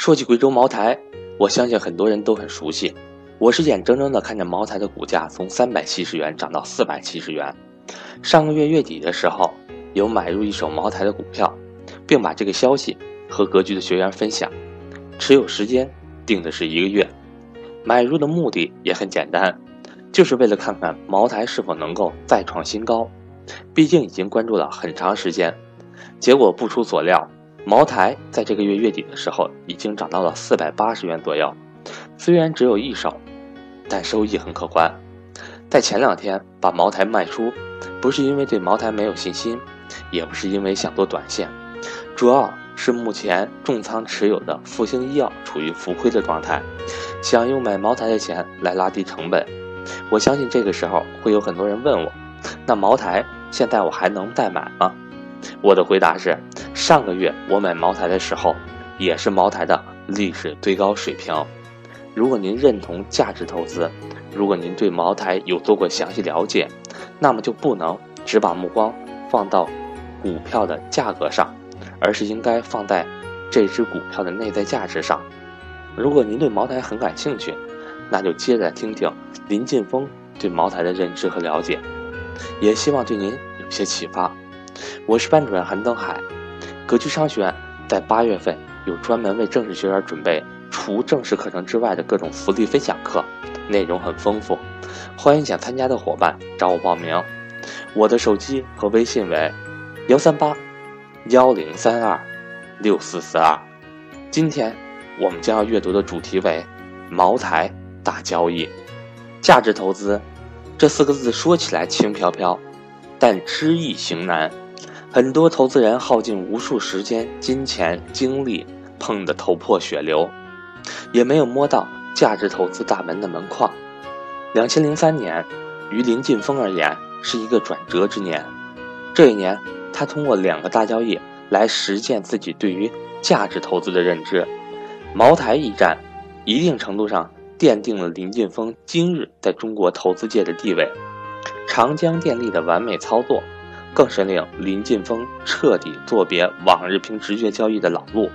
说起贵州茅台，我相信很多人都很熟悉。我是眼睁睁地看着茅台的股价从三百七十元涨到四百七十元。上个月月底的时候，有买入一手茅台的股票，并把这个消息和格局的学员分享。持有时间定的是一个月，买入的目的也很简单，就是为了看看茅台是否能够再创新高。毕竟已经关注了很长时间，结果不出所料。茅台在这个月月底的时候已经涨到了四百八十元左右，虽然只有一手，但收益很可观。在前两天把茅台卖出，不是因为对茅台没有信心，也不是因为想做短线，主要是目前重仓持有的复星医药处于浮亏的状态，想用买茅台的钱来拉低成本。我相信这个时候会有很多人问我，那茅台现在我还能再买吗？我的回答是。上个月我买茅台的时候，也是茅台的历史最高水平。如果您认同价值投资，如果您对茅台有做过详细了解，那么就不能只把目光放到股票的价格上，而是应该放在这只股票的内在价值上。如果您对茅台很感兴趣，那就接着听听林劲峰对茅台的认知和了解，也希望对您有些启发。我是班主任韩登海。格局商学院在八月份有专门为正式学员准备除正式课程之外的各种福利分享课，内容很丰富，欢迎想参加的伙伴找我报名。我的手机和微信为幺三八幺零三二六四四二。今天我们将要阅读的主题为茅台大交易，价值投资这四个字说起来轻飘飘，但知易行难。很多投资人耗尽无数时间、金钱、精力，碰得头破血流，也没有摸到价值投资大门的门框。两千零三年，于林劲峰而言是一个转折之年。这一年，他通过两个大交易来实践自己对于价值投资的认知。茅台一战，一定程度上奠定了林劲峰今日在中国投资界的地位。长江电力的完美操作。更是令林劲峰彻底作别往日凭直觉交易的老路。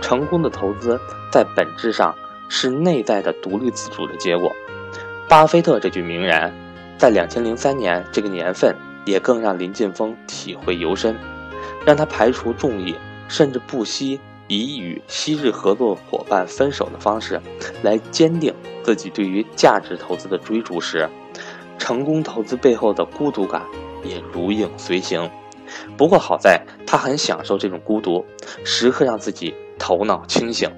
成功的投资在本质上是内在的独立自主的结果。巴菲特这句名言，在两千零三年这个年份，也更让林劲峰体会尤深，让他排除众议，甚至不惜以与昔日合作伙伴分手的方式，来坚定自己对于价值投资的追逐时，成功投资背后的孤独感。也如影随形，不过好在他很享受这种孤独，时刻让自己头脑清醒。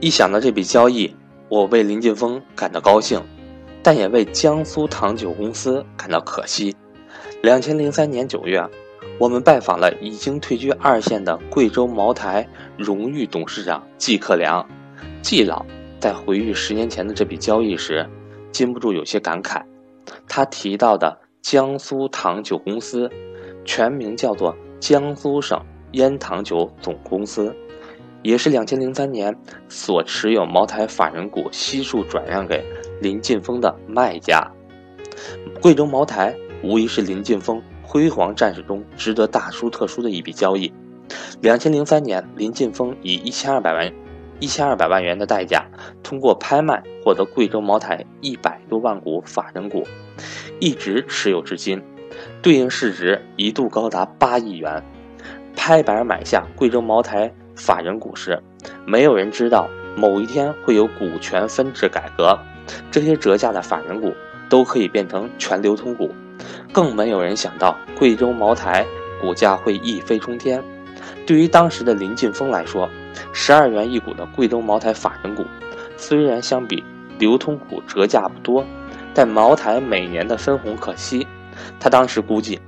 一想到这笔交易，我为林劲峰感到高兴，但也为江苏糖酒公司感到可惜。两千零三年九月，我们拜访了已经退居二线的贵州茅台荣誉董事长季克良。季老在回忆十年前的这笔交易时，禁不住有些感慨。他提到的。江苏糖酒公司，全名叫做江苏省烟糖酒总公司，也是两千零三年所持有茅台法人股悉数转让给林劲峰的卖家。贵州茅台无疑是林劲峰辉煌战史中值得大书特书的一笔交易。两千零三年，林劲峰以一千二百万一千二百万元的代价，通过拍卖获得贵州茅台一百多万股法人股。一直持有至今，对应市值一度高达八亿元。拍板买下贵州茅台法人股时，没有人知道某一天会有股权分置改革，这些折价的法人股都可以变成全流通股。更没有人想到贵州茅台股价会一飞冲天。对于当时的林劲峰来说，十二元一股的贵州茅台法人股，虽然相比流通股折价不多。但茅台每年的分红可惜，他当时估计，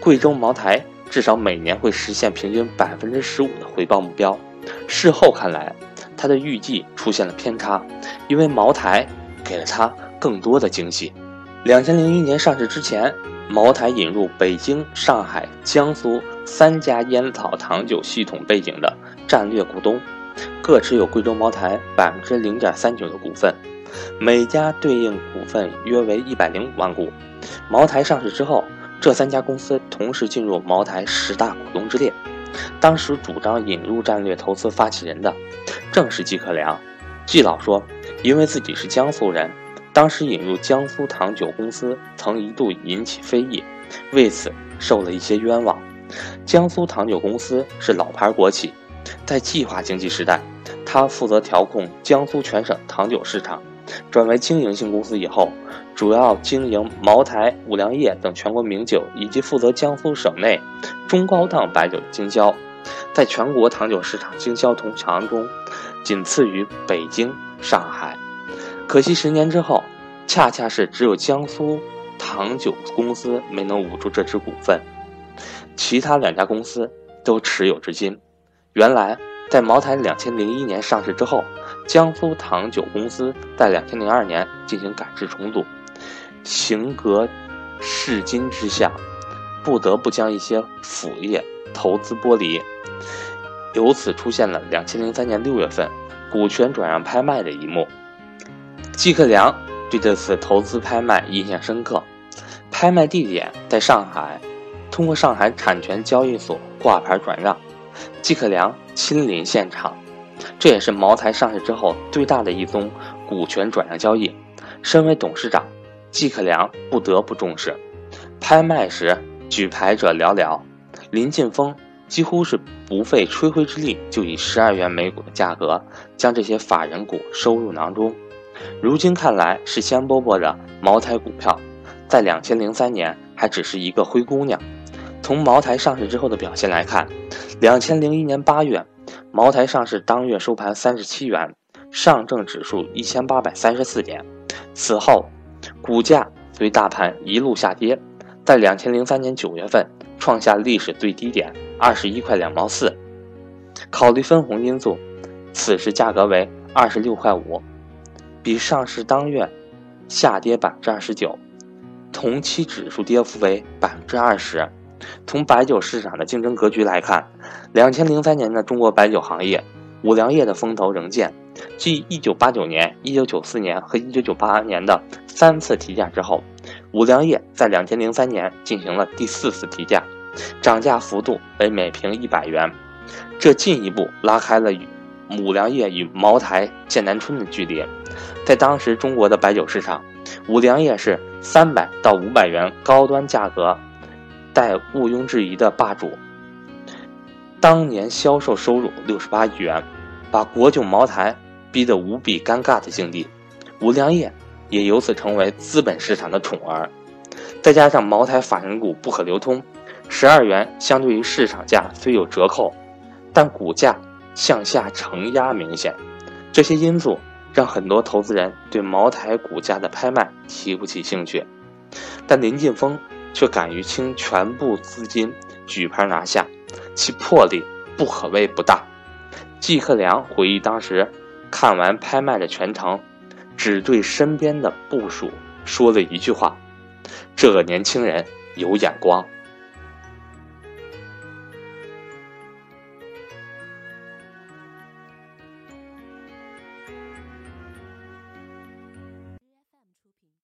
贵州茅台至少每年会实现平均百分之十五的回报目标。事后看来，他的预计出现了偏差，因为茅台给了他更多的惊喜。两千零一年上市之前，茅台引入北京、上海、江苏三家烟草糖酒系统背景的战略股东，各持有贵州茅台百分之零点三九的股份。每家对应股份约为一百零五万股。茅台上市之后，这三家公司同时进入茅台十大股东之列。当时主张引入战略投资发起人的正是季克良。季老说，因为自己是江苏人，当时引入江苏糖酒公司曾一度引起非议，为此受了一些冤枉。江苏糖酒公司是老牌国企，在计划经济时代，他负责调控江苏全省糖酒市场。转为经营性公司以后，主要经营茅台、五粮液等全国名酒，以及负责江苏省内中高档白酒的经销，在全国糖酒市场经销同行中，仅次于北京、上海。可惜十年之后，恰恰是只有江苏糖酒公司没能捂住这只股份，其他两家公司都持有至今。原来，在茅台两千零一年上市之后。江苏糖酒公司在两千零二年进行改制重组，行革市今之下，不得不将一些辅业投资剥离，由此出现了两千零三年六月份股权转让拍卖的一幕。季克良对这次投资拍卖印象深刻，拍卖地点在上海，通过上海产权交易所挂牌转让，季克良亲临现场。这也是茅台上市之后最大的一宗股权转让交易。身为董事长，季克良不得不重视。拍卖时举牌者寥寥，林晋峰几乎是不费吹灰之力，就以十二元每股的价格将这些法人股收入囊中。如今看来是香饽饽的茅台股票，在两千零三年还只是一个灰姑娘。从茅台上市之后的表现来看，两千零一年八月。茅台上市当月收盘三十七元，上证指数一千八百三十四点。此后，股价随大盘一路下跌，在两千零三年九月份创下历史最低点二十一块两毛四。考虑分红因素，此时价格为二十六块五，比上市当月下跌百分之二十九，同期指数跌幅为百分之二十。从白酒市场的竞争格局来看，两千零三年的中国白酒行业，五粮液的风头仍健。继一九八九年、一九九四年和一九九八年的三次提价之后，五粮液在两千零三年进行了第四次提价，涨价幅度为每瓶一百元，这进一步拉开了与五粮液与茅台、剑南春的距离。在当时中国的白酒市场，五粮液是三百到五百元高端价格。在毋庸置疑的霸主，当年销售收入六十八亿元，把国酒茅台逼得无比尴尬的境地，五粮液也由此成为资本市场的宠儿。再加上茅台法人股不可流通，十二元相对于市场价虽有折扣，但股价向下承压明显。这些因素让很多投资人对茅台股价的拍卖提不起兴趣，但林晋峰。却敢于倾全部资金举牌拿下，其魄力不可谓不大。季克良回忆当时看完拍卖的全程，只对身边的部署说了一句话：“这个年轻人有眼光。”